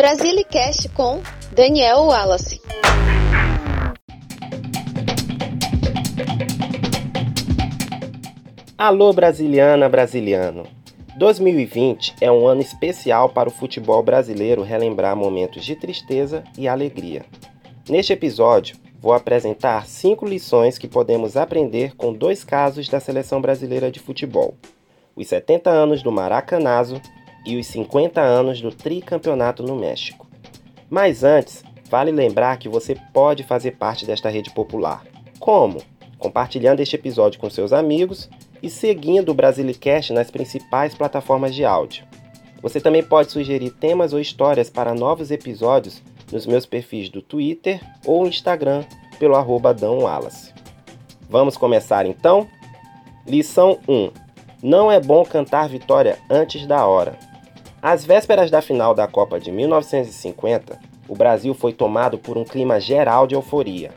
Brasilicast com Daniel Wallace. Alô brasiliana, brasiliano. 2020 é um ano especial para o futebol brasileiro relembrar momentos de tristeza e alegria. Neste episódio, vou apresentar cinco lições que podemos aprender com dois casos da seleção brasileira de futebol: os 70 anos do Maracanazo e os 50 anos do tricampeonato no México. Mas antes, vale lembrar que você pode fazer parte desta rede popular. Como? Compartilhando este episódio com seus amigos e seguindo o Brasilicast nas principais plataformas de áudio. Você também pode sugerir temas ou histórias para novos episódios nos meus perfis do Twitter ou Instagram pelo arroba. Vamos começar então? Lição 1. Não é bom cantar vitória antes da hora. Às vésperas da final da Copa de 1950, o Brasil foi tomado por um clima geral de euforia.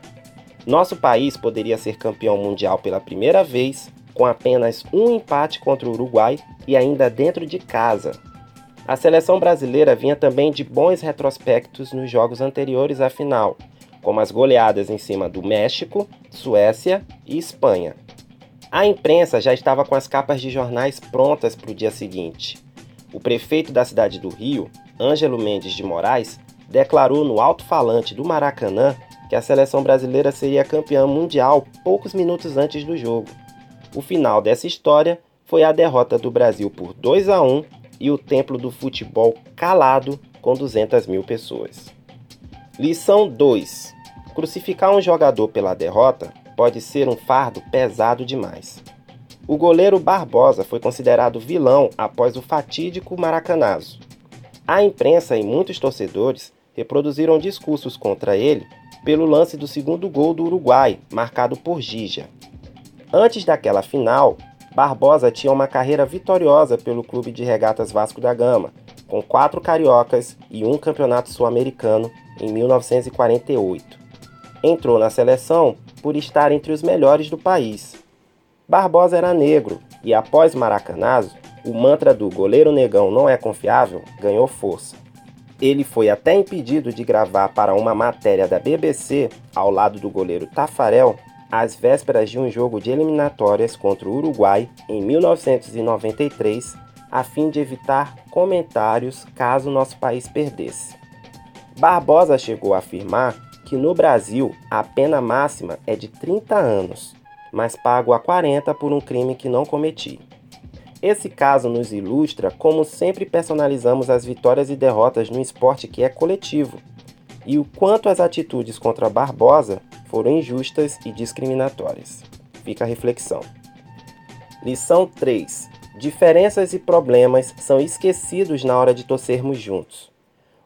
Nosso país poderia ser campeão mundial pela primeira vez, com apenas um empate contra o Uruguai e ainda dentro de casa. A seleção brasileira vinha também de bons retrospectos nos jogos anteriores à final, como as goleadas em cima do México, Suécia e Espanha. A imprensa já estava com as capas de jornais prontas para o dia seguinte. O prefeito da cidade do Rio, Ângelo Mendes de Moraes, declarou no alto-falante do Maracanã que a seleção brasileira seria campeã mundial poucos minutos antes do jogo. O final dessa história foi a derrota do Brasil por 2 a 1 e o templo do futebol calado com 200 mil pessoas. Lição 2: Crucificar um jogador pela derrota pode ser um fardo pesado demais. O goleiro Barbosa foi considerado vilão após o fatídico Maracanazo. A imprensa e muitos torcedores reproduziram discursos contra ele pelo lance do segundo gol do Uruguai, marcado por Gija. Antes daquela final, Barbosa tinha uma carreira vitoriosa pelo Clube de Regatas Vasco da Gama, com quatro cariocas e um campeonato sul-americano em 1948. Entrou na seleção por estar entre os melhores do país Barbosa era negro e após Maracanazo, o mantra do goleiro negão não é confiável ganhou força. Ele foi até impedido de gravar para uma matéria da BBC, ao lado do goleiro Tafarel, às vésperas de um jogo de eliminatórias contra o Uruguai em 1993, a fim de evitar comentários caso nosso país perdesse. Barbosa chegou a afirmar que no Brasil a pena máxima é de 30 anos mas pago a 40 por um crime que não cometi. Esse caso nos ilustra como sempre personalizamos as vitórias e derrotas no esporte que é coletivo, e o quanto as atitudes contra Barbosa foram injustas e discriminatórias. Fica a reflexão. Lição 3. Diferenças e problemas são esquecidos na hora de torcermos juntos.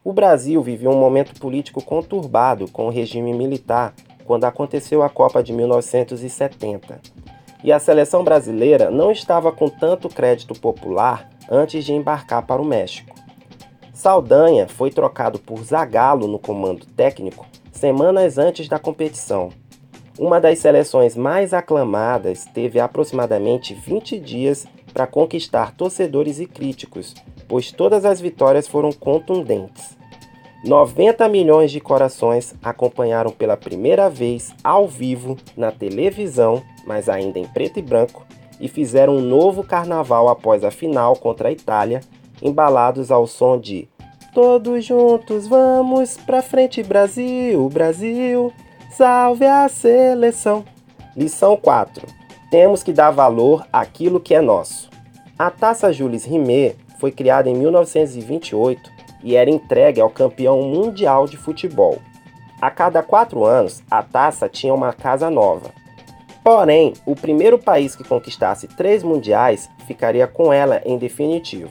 O Brasil viveu um momento político conturbado com o regime militar quando aconteceu a Copa de 1970. E a seleção brasileira não estava com tanto crédito popular antes de embarcar para o México. Saldanha foi trocado por Zagallo no comando técnico semanas antes da competição. Uma das seleções mais aclamadas teve aproximadamente 20 dias para conquistar torcedores e críticos, pois todas as vitórias foram contundentes. 90 milhões de corações acompanharam pela primeira vez ao vivo na televisão, mas ainda em preto e branco, e fizeram um novo carnaval após a final contra a Itália, embalados ao som de Todos juntos vamos pra frente, Brasil, Brasil, salve a seleção. Lição 4. Temos que dar valor àquilo que é nosso. A taça Jules Rimet foi criada em 1928 e era entregue ao campeão mundial de futebol. A cada quatro anos, a taça tinha uma casa nova. Porém, o primeiro país que conquistasse três mundiais ficaria com ela em definitivo.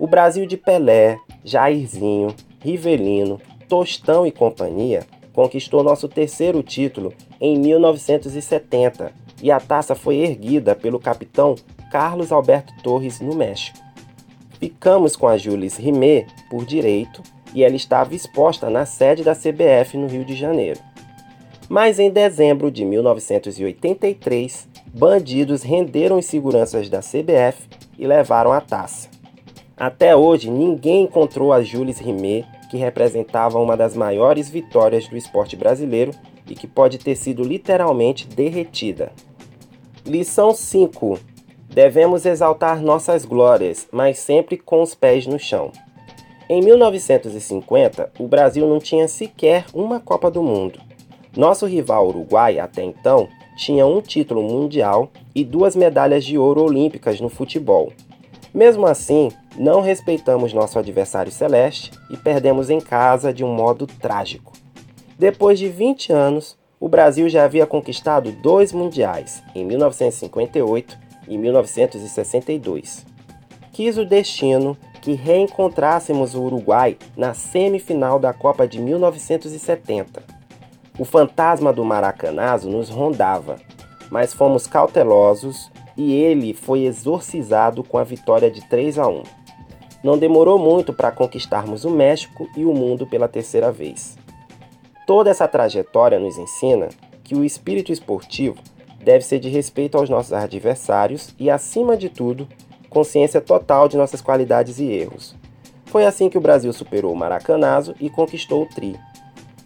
O Brasil de Pelé, Jairzinho, Rivelino, Tostão e companhia conquistou nosso terceiro título em 1970 e a taça foi erguida pelo capitão Carlos Alberto Torres no México. Ficamos com a Jules Rimet por direito e ela estava exposta na sede da CBF no Rio de Janeiro. Mas em dezembro de 1983, bandidos renderam os seguranças da CBF e levaram a taça. Até hoje, ninguém encontrou a Jules Rimet que representava uma das maiores vitórias do esporte brasileiro e que pode ter sido literalmente derretida. Lição 5: Devemos exaltar nossas glórias, mas sempre com os pés no chão. Em 1950, o Brasil não tinha sequer uma Copa do Mundo. Nosso rival Uruguai, até então, tinha um título mundial e duas medalhas de ouro olímpicas no futebol. Mesmo assim, não respeitamos nosso adversário celeste e perdemos em casa de um modo trágico. Depois de 20 anos, o Brasil já havia conquistado dois mundiais, em 1958 e 1962. Quis o destino que reencontrássemos o Uruguai na semifinal da Copa de 1970. O fantasma do Maracanazo nos rondava, mas fomos cautelosos e ele foi exorcizado com a vitória de 3 a 1. Não demorou muito para conquistarmos o México e o mundo pela terceira vez. Toda essa trajetória nos ensina que o espírito esportivo deve ser de respeito aos nossos adversários e, acima de tudo, consciência total de nossas qualidades e erros. Foi assim que o Brasil superou o Maracanazo e conquistou o Tri.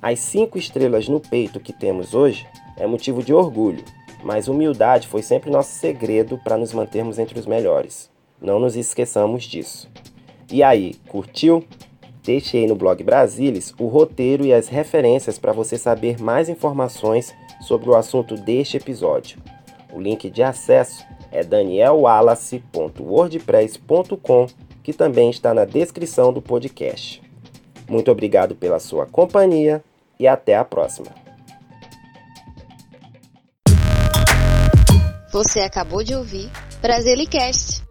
As cinco estrelas no peito que temos hoje é motivo de orgulho, mas humildade foi sempre nosso segredo para nos mantermos entre os melhores. Não nos esqueçamos disso. E aí, curtiu? Deixe aí no blog Brasilis o roteiro e as referências para você saber mais informações sobre o assunto deste episódio. O link de acesso é danielwallace.wordpress.com, que também está na descrição do podcast. Muito obrigado pela sua companhia e até a próxima. Você acabou de ouvir Brasilicast.